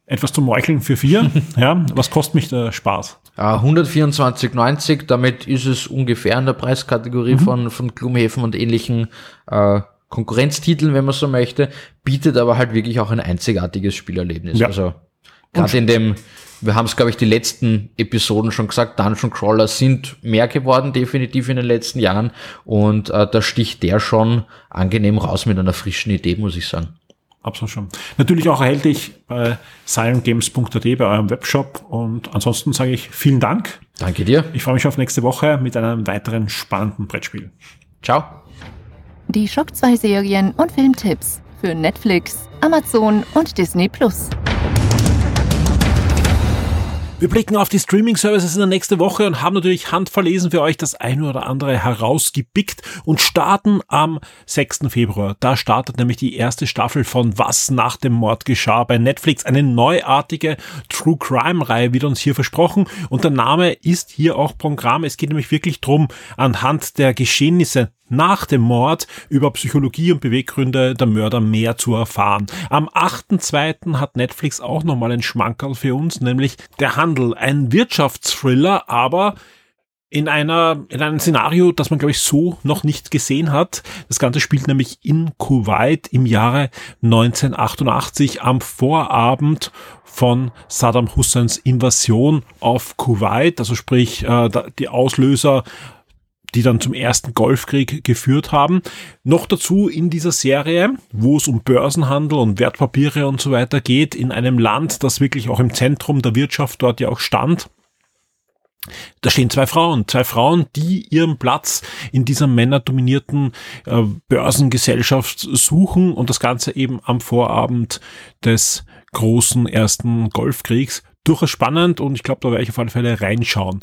etwas zum Meucheln für vier, ja, was kostet mich der Spaß? Äh, 124,90, damit ist es ungefähr in der Preiskategorie von, von Gloomhaven und ähnlichen äh, Konkurrenztiteln, wenn man so möchte, bietet aber halt wirklich auch ein einzigartiges Spielerlebnis. Ja. Also gerade in dem, wir haben es, glaube ich, die letzten Episoden schon gesagt, Dungeon Crawler sind mehr geworden, definitiv in den letzten Jahren. Und äh, da sticht der schon angenehm raus mit einer frischen Idee, muss ich sagen. Absolut schon. Natürlich auch erhältlich bei sirengames.at bei eurem Webshop und ansonsten sage ich vielen Dank. Danke dir. Ich freue mich auf nächste Woche mit einem weiteren spannenden Brettspiel. Ciao. Die Schock 2 Serien und Filmtipps für Netflix, Amazon und Disney Plus. Wir blicken auf die Streaming-Services in der nächsten Woche und haben natürlich handverlesen für euch das eine oder andere herausgepickt und starten am 6. Februar. Da startet nämlich die erste Staffel von Was nach dem Mord geschah bei Netflix. Eine neuartige True Crime-Reihe wird uns hier versprochen und der Name ist hier auch Programm. Es geht nämlich wirklich drum, anhand der Geschehnisse nach dem Mord über Psychologie und Beweggründe der Mörder mehr zu erfahren. Am 8.2. hat Netflix auch nochmal ein Schmankerl für uns, nämlich Der Handel, ein Wirtschaftsthriller, aber in einer, in einem Szenario, das man, glaube ich, so noch nicht gesehen hat. Das Ganze spielt nämlich in Kuwait im Jahre 1988 am Vorabend von Saddam Husseins Invasion auf Kuwait, also sprich äh, die Auslöser die dann zum ersten Golfkrieg geführt haben. Noch dazu in dieser Serie, wo es um Börsenhandel und Wertpapiere und so weiter geht, in einem Land, das wirklich auch im Zentrum der Wirtschaft dort ja auch stand. Da stehen zwei Frauen, zwei Frauen, die ihren Platz in dieser männerdominierten äh, Börsengesellschaft suchen und das Ganze eben am Vorabend des großen ersten Golfkriegs. Durchaus spannend und ich glaube, da werde ich auf alle Fälle reinschauen.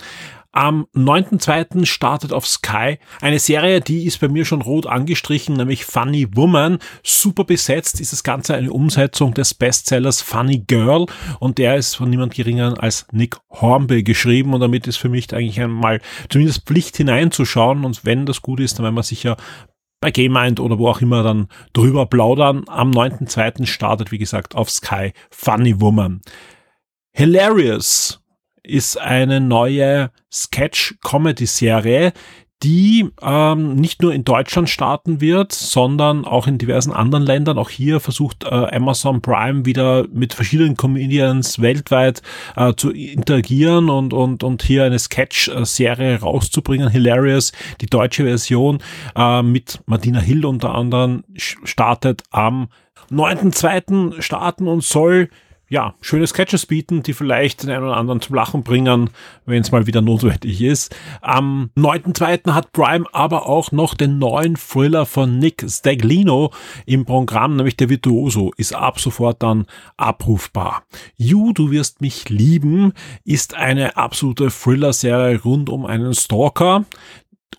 Am 9.2. startet auf Sky eine Serie, die ist bei mir schon rot angestrichen, nämlich Funny Woman. Super besetzt ist das Ganze eine Umsetzung des Bestsellers Funny Girl und der ist von niemand geringer als Nick Hornby geschrieben und damit ist für mich eigentlich einmal zumindest Pflicht hineinzuschauen und wenn das gut ist, dann werden wir sicher bei Game Mind oder wo auch immer dann drüber plaudern. Am 9.2. startet, wie gesagt, auf Sky Funny Woman. Hilarious ist eine neue Sketch-Comedy-Serie, die ähm, nicht nur in Deutschland starten wird, sondern auch in diversen anderen Ländern. Auch hier versucht äh, Amazon Prime wieder mit verschiedenen Comedians weltweit äh, zu interagieren und, und, und hier eine Sketch-Serie rauszubringen. Hilarious, die deutsche Version äh, mit Martina Hill unter anderem startet am 9.2. starten und soll ja, schöne Sketches bieten, die vielleicht den einen oder anderen zum Lachen bringen, wenn es mal wieder notwendig ist. Am 9.2. hat Prime aber auch noch den neuen Thriller von Nick Staglino im Programm, nämlich der Virtuoso, ist ab sofort dann abrufbar. You, du wirst mich lieben, ist eine absolute Thriller-Serie rund um einen Stalker,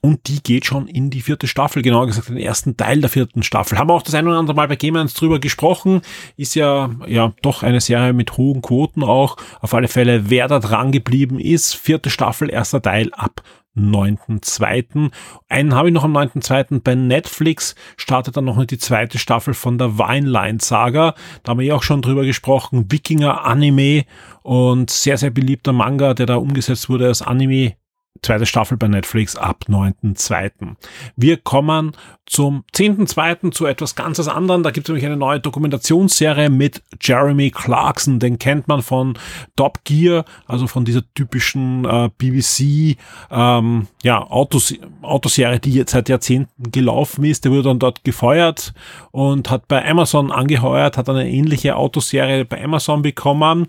und die geht schon in die vierte Staffel, genauer gesagt den ersten Teil der vierten Staffel. Haben wir auch das ein oder andere Mal bei Game drüber gesprochen. Ist ja, ja, doch eine Serie mit hohen Quoten auch. Auf alle Fälle, wer da dran geblieben ist. Vierte Staffel, erster Teil ab 9.2. Einen habe ich noch am 9.2. bei Netflix, startet dann noch die zweite Staffel von der Wineline Saga. Da haben wir ja auch schon drüber gesprochen. Wikinger Anime und sehr, sehr beliebter Manga, der da umgesetzt wurde als Anime zweite Staffel bei Netflix ab 9.2. Wir kommen zum 10.2. zu etwas ganzes anderen. Da gibt es nämlich eine neue Dokumentationsserie mit Jeremy Clarkson. Den kennt man von Top Gear, also von dieser typischen äh, BBC ähm, ja, Autos, Autoserie, die jetzt seit Jahrzehnten gelaufen ist. Der wurde dann dort gefeuert und hat bei Amazon angeheuert, hat eine ähnliche Autoserie bei Amazon bekommen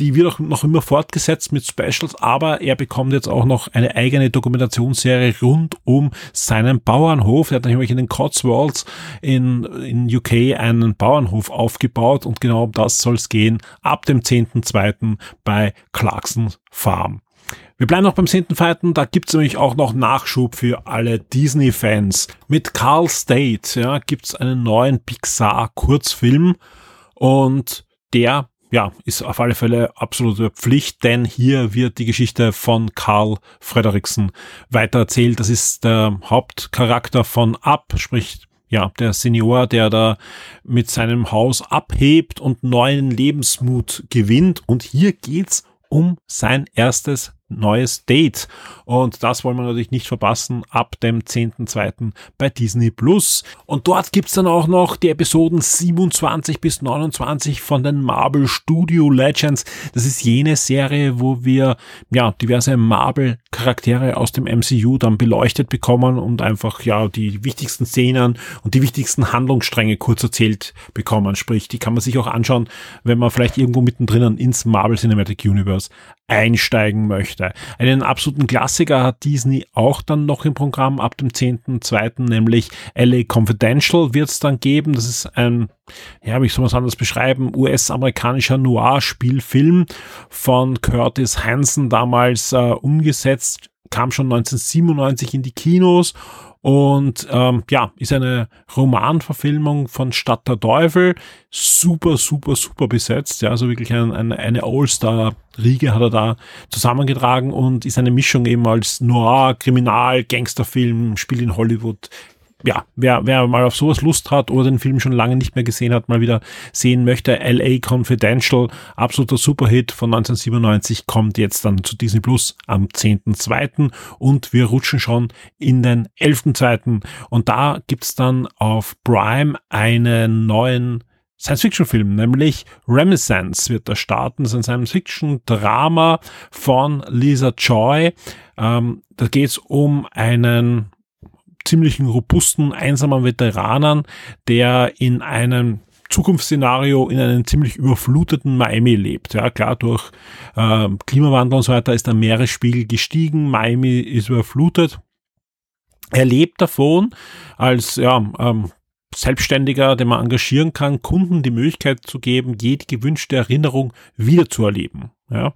die wird auch noch immer fortgesetzt mit Specials, aber er bekommt jetzt auch noch eine eigene Dokumentationsserie rund um seinen Bauernhof. Er hat nämlich in den Cotswolds in, in UK einen Bauernhof aufgebaut und genau um das soll es gehen ab dem 10.2. bei Clarkson Farm. Wir bleiben noch beim 10.2. Da gibt's nämlich auch noch Nachschub für alle Disney-Fans. Mit Carl State ja, gibt's einen neuen Pixar-Kurzfilm und der ja, ist auf alle Fälle absolute Pflicht, denn hier wird die Geschichte von Karl Frederiksen weitererzählt. Das ist der Hauptcharakter von Up, sprich ja, der Senior, der da mit seinem Haus abhebt und neuen Lebensmut gewinnt. Und hier geht's um sein erstes neues Date. Und das wollen wir natürlich nicht verpassen ab dem 10.2. bei Disney Plus. Und dort gibt's dann auch noch die Episoden 27 bis 29 von den Marvel Studio Legends. Das ist jene Serie, wo wir ja diverse Marvel Charaktere aus dem MCU dann beleuchtet bekommen und einfach ja die wichtigsten Szenen und die wichtigsten Handlungsstränge kurz erzählt bekommen. Sprich, die kann man sich auch anschauen, wenn man vielleicht irgendwo mittendrin ins Marvel Cinematic Universe einsteigen möchte. Einen absoluten Klassiker hat Disney auch dann noch im Programm ab dem 10.2., nämlich LA Confidential wird es dann geben. Das ist ein, ja, wie soll man es anders beschreiben, US-amerikanischer Noir-Spielfilm von Curtis Hansen damals äh, umgesetzt, kam schon 1997 in die Kinos und ähm, ja, ist eine Romanverfilmung von Stadt der Teufel. Super, super, super besetzt. Ja, also wirklich ein, ein, eine All-Star-Riege hat er da zusammengetragen und ist eine Mischung eben als Noir, Kriminal, Gangsterfilm, spielt in Hollywood, ja, wer, wer mal auf sowas Lust hat oder den Film schon lange nicht mehr gesehen hat, mal wieder sehen möchte, LA Confidential, absoluter Superhit von 1997, kommt jetzt dann zu Disney Plus am 10.2. und wir rutschen schon in den 11.2. Und da gibt's dann auf Prime einen neuen Science-Fiction-Film, nämlich Renaissance wird da starten. Das ist ein Science-Fiction-Drama von Lisa Joy. Ähm, da geht's um einen ziemlichen robusten, einsamen Veteranen, der in einem Zukunftsszenario in einem ziemlich überfluteten Miami lebt. Ja, klar, durch äh, Klimawandel und so weiter ist der Meeresspiegel gestiegen, Miami ist überflutet. Er lebt davon als ja, ähm, Selbstständiger, den man engagieren kann, Kunden die Möglichkeit zu geben, jede gewünschte Erinnerung wiederzuerleben. Ja.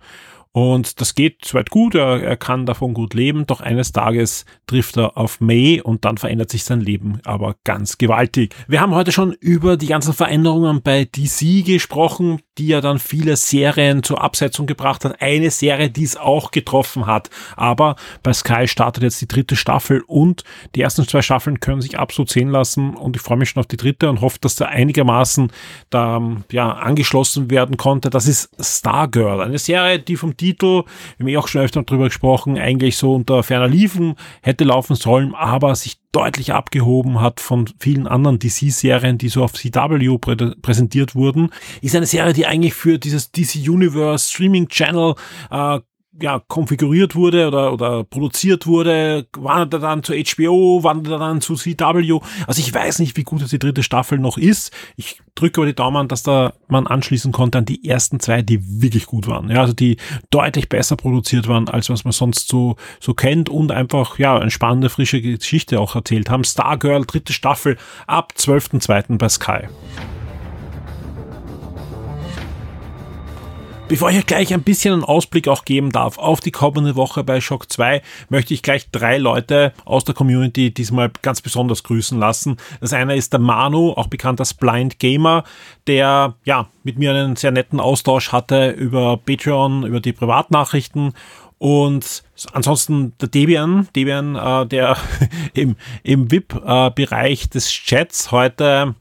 Und das geht soweit gut, er, er kann davon gut leben, doch eines Tages trifft er auf May und dann verändert sich sein Leben aber ganz gewaltig. Wir haben heute schon über die ganzen Veränderungen bei DC gesprochen, die ja dann viele Serien zur Absetzung gebracht hat. Eine Serie, die es auch getroffen hat. Aber bei Sky startet jetzt die dritte Staffel und die ersten zwei Staffeln können sich absolut sehen lassen und ich freue mich schon auf die dritte und hoffe, dass da einigermaßen da ja, angeschlossen werden konnte. Das ist Stargirl, eine Serie, die vom Titel, wir haben eh auch schon öfter darüber gesprochen, eigentlich so unter ferner Liefen hätte laufen sollen, aber sich deutlich abgehoben hat von vielen anderen DC-Serien, die so auf CW prä präsentiert wurden. Ist eine Serie, die eigentlich für dieses DC Universe Streaming Channel äh, ja, konfiguriert wurde oder, oder produziert wurde, wandert er dann zu HBO, wandert er dann zu CW. Also ich weiß nicht, wie gut die dritte Staffel noch ist. Ich drücke aber die Daumen, dass da man anschließen konnte an die ersten zwei, die wirklich gut waren. Ja, also die deutlich besser produziert waren, als was man sonst so, so kennt und einfach, ja, eine spannende, frische Geschichte auch erzählt haben. Stargirl, dritte Staffel, ab 12.02. bei Sky. Bevor ich gleich ein bisschen einen Ausblick auch geben darf auf die kommende Woche bei Shock 2, möchte ich gleich drei Leute aus der Community diesmal ganz besonders grüßen lassen. Das eine ist der Manu, auch bekannt als Blind Gamer, der ja mit mir einen sehr netten Austausch hatte über Patreon, über die Privatnachrichten und ansonsten der Debian, Debian, äh, der im, im VIP-Bereich des Chats heute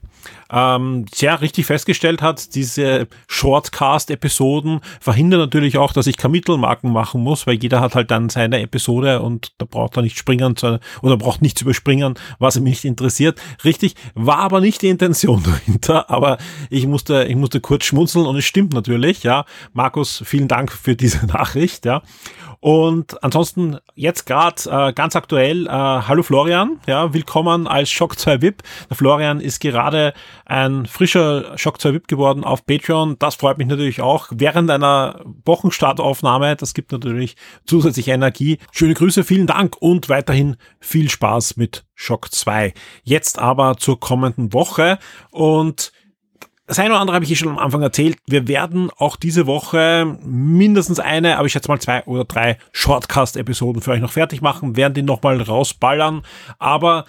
ähm, sehr richtig festgestellt hat, diese Shortcast-Episoden verhindern natürlich auch, dass ich Kapitelmarken machen muss, weil jeder hat halt dann seine Episode und da braucht er nicht springen zu, oder braucht nichts überspringen, was mich nicht interessiert. Richtig, war aber nicht die Intention dahinter, aber ich musste, ich musste kurz schmunzeln und es stimmt natürlich, ja. Markus, vielen Dank für diese Nachricht, ja. Und ansonsten jetzt gerade äh, ganz aktuell, äh, hallo Florian, ja, willkommen als Shock 2 VIP. Der Florian ist gerade ein frischer Shock 2 VIP geworden auf Patreon. Das freut mich natürlich auch während einer Wochenstartaufnahme. Das gibt natürlich zusätzliche Energie. Schöne Grüße, vielen Dank und weiterhin viel Spaß mit Shock 2. Jetzt aber zur kommenden Woche und das eine oder andere habe ich hier schon am Anfang erzählt. Wir werden auch diese Woche mindestens eine, aber ich schätze mal zwei oder drei Shortcast-Episoden für euch noch fertig machen, werden die nochmal rausballern. Aber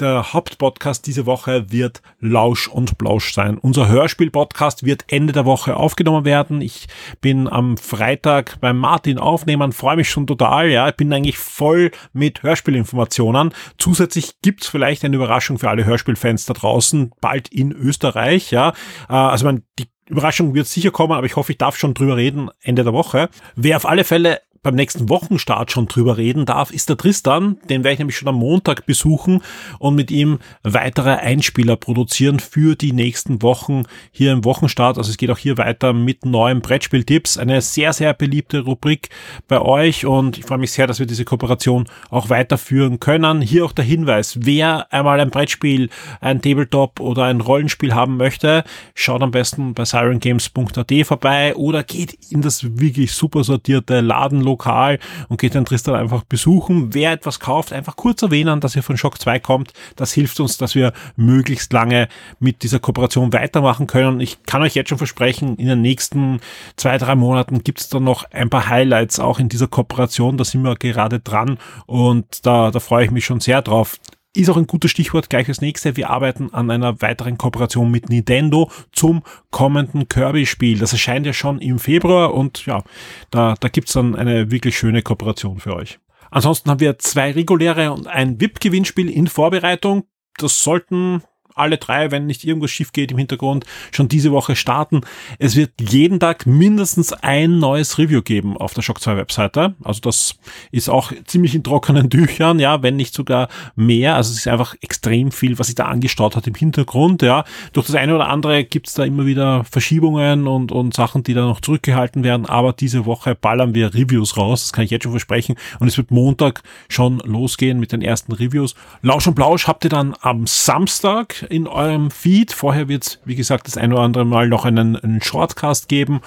der Hauptpodcast diese Woche wird Lausch und Blausch sein. Unser Hörspiel-Podcast wird Ende der Woche aufgenommen werden. Ich bin am Freitag beim Martin aufnehmen, freue mich schon total. Ja, ich bin eigentlich voll mit Hörspielinformationen. Zusätzlich gibt's vielleicht eine Überraschung für alle Hörspielfans da draußen, bald in Österreich. Ja, äh, also man, die Überraschung wird sicher kommen, aber ich hoffe, ich darf schon drüber reden Ende der Woche. Wer auf alle Fälle beim nächsten Wochenstart schon drüber reden darf, ist der Tristan. Den werde ich nämlich schon am Montag besuchen und mit ihm weitere Einspieler produzieren für die nächsten Wochen hier im Wochenstart. Also es geht auch hier weiter mit neuen Brettspieltipps. Eine sehr, sehr beliebte Rubrik bei euch und ich freue mich sehr, dass wir diese Kooperation auch weiterführen können. Hier auch der Hinweis, wer einmal ein Brettspiel, ein Tabletop oder ein Rollenspiel haben möchte, schaut am besten bei sirengames.at vorbei oder geht in das wirklich super sortierte Laden lokal und geht den Tristan einfach besuchen. Wer etwas kauft, einfach kurz erwähnen, dass ihr von Shock 2 kommt. Das hilft uns, dass wir möglichst lange mit dieser Kooperation weitermachen können. Ich kann euch jetzt schon versprechen, in den nächsten zwei, drei Monaten gibt es dann noch ein paar Highlights auch in dieser Kooperation. Da sind wir gerade dran und da, da freue ich mich schon sehr drauf ist auch ein gutes Stichwort gleich als nächste. Wir arbeiten an einer weiteren Kooperation mit Nintendo zum kommenden Kirby-Spiel. Das erscheint ja schon im Februar und ja, da, da gibt's dann eine wirklich schöne Kooperation für euch. Ansonsten haben wir zwei reguläre und ein VIP-Gewinnspiel in Vorbereitung. Das sollten alle drei, wenn nicht irgendwas schief geht im Hintergrund, schon diese Woche starten. Es wird jeden Tag mindestens ein neues Review geben auf der Shock 2 Webseite. Also das ist auch ziemlich in trockenen Tüchern, ja, wenn nicht sogar mehr. Also es ist einfach extrem viel, was sich da angestaut hat im Hintergrund, ja. Durch das eine oder andere gibt's da immer wieder Verschiebungen und, und Sachen, die da noch zurückgehalten werden. Aber diese Woche ballern wir Reviews raus. Das kann ich jetzt schon versprechen. Und es wird Montag schon losgehen mit den ersten Reviews. Lausch und Blausch habt ihr dann am Samstag In eurem Feed. Vorher wird es, wie gesagt, das ein oder andere Mal noch einen, einen Shortcast geben.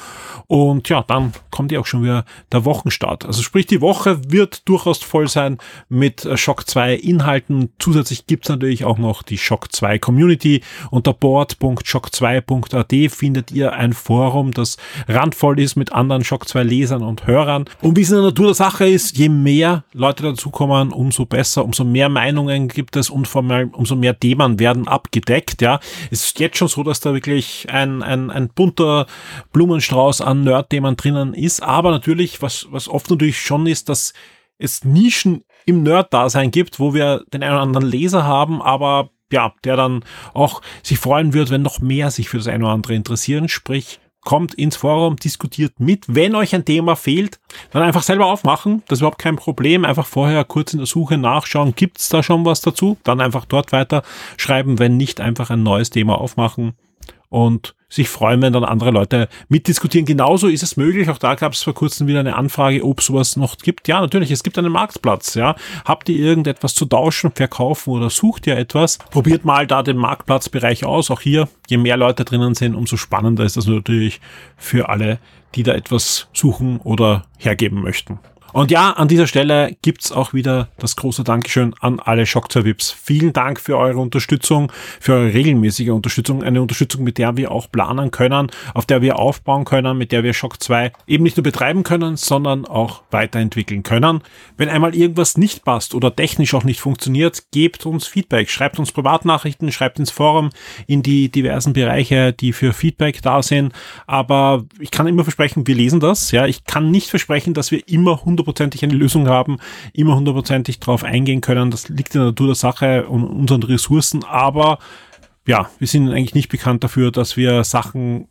Und ja, dann kommt ja auch schon wieder der Wochenstart. Also sprich, die Woche wird durchaus voll sein mit äh, Shock 2 Inhalten. Zusätzlich gibt's natürlich auch noch die Shock 2 Community. Unter board.shock2.at findet ihr ein Forum, das randvoll ist mit anderen Shock 2 Lesern und Hörern. Und wie es in der Natur der Sache ist, je mehr Leute dazukommen, umso besser, umso mehr Meinungen gibt es und vor allem umso mehr Themen werden abgedeckt. Ja, es ist jetzt schon so, dass da wirklich ein, ein, ein bunter Blumenstrauß an Nerd-Themen drinnen ist. Aber natürlich, was, was oft natürlich schon ist, dass es Nischen im Nerd-Dasein gibt, wo wir den einen oder anderen Leser haben, aber ja, der dann auch sich freuen wird, wenn noch mehr sich für das eine oder andere interessieren. Sprich, kommt ins Forum, diskutiert mit. Wenn euch ein Thema fehlt, dann einfach selber aufmachen. Das ist überhaupt kein Problem. Einfach vorher kurz in der Suche nachschauen, gibt's da schon was dazu? Dann einfach dort weiter schreiben. Wenn nicht, einfach ein neues Thema aufmachen und sich freuen, wenn dann andere Leute mitdiskutieren. Genauso ist es möglich. Auch da gab es vor kurzem wieder eine Anfrage, ob sowas noch gibt. Ja, natürlich, es gibt einen Marktplatz. Ja, habt ihr irgendetwas zu tauschen, verkaufen oder sucht ihr etwas? Probiert mal da den Marktplatzbereich aus. Auch hier, je mehr Leute drinnen sind, umso spannender ist das natürlich für alle, die da etwas suchen oder hergeben möchten. Und ja, an dieser Stelle gibt's auch wieder das große Dankeschön an alle Shock-Vips. Vielen Dank für eure Unterstützung, für eure regelmäßige Unterstützung, eine Unterstützung, mit der wir auch planen können, auf der wir aufbauen können, mit der wir Shock 2 eben nicht nur betreiben können, sondern auch weiterentwickeln können. Wenn einmal irgendwas nicht passt oder technisch auch nicht funktioniert, gebt uns Feedback, schreibt uns Privatnachrichten, schreibt ins Forum, in die diversen Bereiche, die für Feedback da sind. Aber ich kann immer versprechen, wir lesen das. Ja, ich kann nicht versprechen, dass wir immer 100 hundertprozentig eine Lösung haben, immer hundertprozentig drauf eingehen können. Das liegt in der Natur der Sache und unseren Ressourcen. Aber ja, wir sind eigentlich nicht bekannt dafür, dass wir Sachen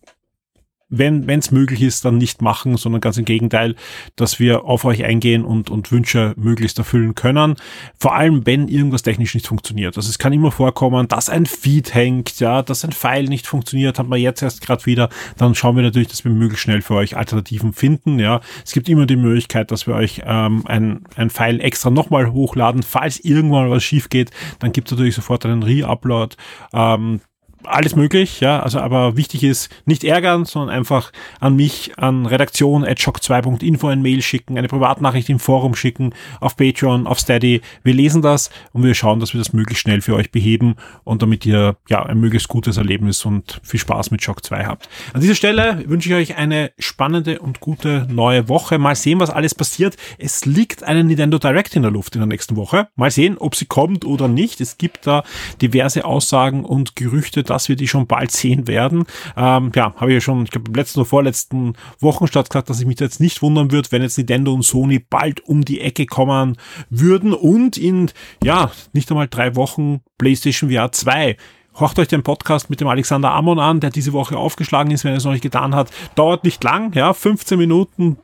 wenn es möglich ist, dann nicht machen, sondern ganz im Gegenteil, dass wir auf euch eingehen und, und Wünsche möglichst erfüllen können. Vor allem, wenn irgendwas technisch nicht funktioniert. Also es kann immer vorkommen, dass ein Feed hängt, ja, dass ein File nicht funktioniert, haben wir jetzt erst gerade wieder. Dann schauen wir natürlich, dass wir möglichst schnell für euch Alternativen finden. Ja, es gibt immer die Möglichkeit, dass wir euch ähm, ein, ein File extra nochmal hochladen. Falls irgendwann was schief geht, dann gibt es natürlich sofort einen Re-Upload. Ähm, alles möglich, ja, also aber wichtig ist, nicht ärgern, sondern einfach an mich, an redaktion at shock2.info ein Mail schicken, eine Privatnachricht im Forum schicken, auf Patreon, auf Steady. Wir lesen das und wir schauen, dass wir das möglichst schnell für euch beheben und damit ihr ja ein möglichst gutes Erlebnis und viel Spaß mit Shock 2 habt. An dieser Stelle wünsche ich euch eine spannende und gute neue Woche. Mal sehen, was alles passiert. Es liegt eine Nintendo Direct in der Luft in der nächsten Woche. Mal sehen, ob sie kommt oder nicht. Es gibt da diverse Aussagen und Gerüchte dass wir die schon bald sehen werden. Ähm, ja, habe ich ja schon, ich glaube, im letzten oder vorletzten Wochenstart gesagt, dass ich mich jetzt nicht wundern würde, wenn jetzt Nintendo und Sony bald um die Ecke kommen würden und in, ja, nicht einmal drei Wochen PlayStation VR 2 Horcht euch den Podcast mit dem Alexander Amon an, der diese Woche aufgeschlagen ist, wenn er es noch nicht getan hat. Dauert nicht lang, ja, 15 Minuten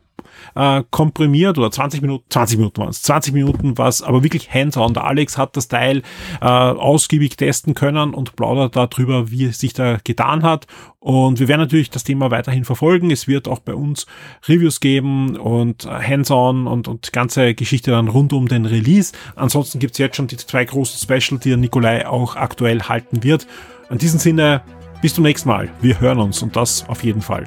äh, komprimiert oder 20 Minuten, 20 Minuten waren es, 20 Minuten war es, aber wirklich hands-on. Der Alex hat das Teil äh, ausgiebig testen können und plaudert darüber, wie es sich da getan hat. Und wir werden natürlich das Thema weiterhin verfolgen. Es wird auch bei uns Reviews geben und hands-on und, und ganze Geschichte dann rund um den Release. Ansonsten gibt's jetzt schon die zwei großen Special, die der Nikolai auch aktuell halten wird. In diesem Sinne, bis zum nächsten Mal. Wir hören uns und das auf jeden Fall.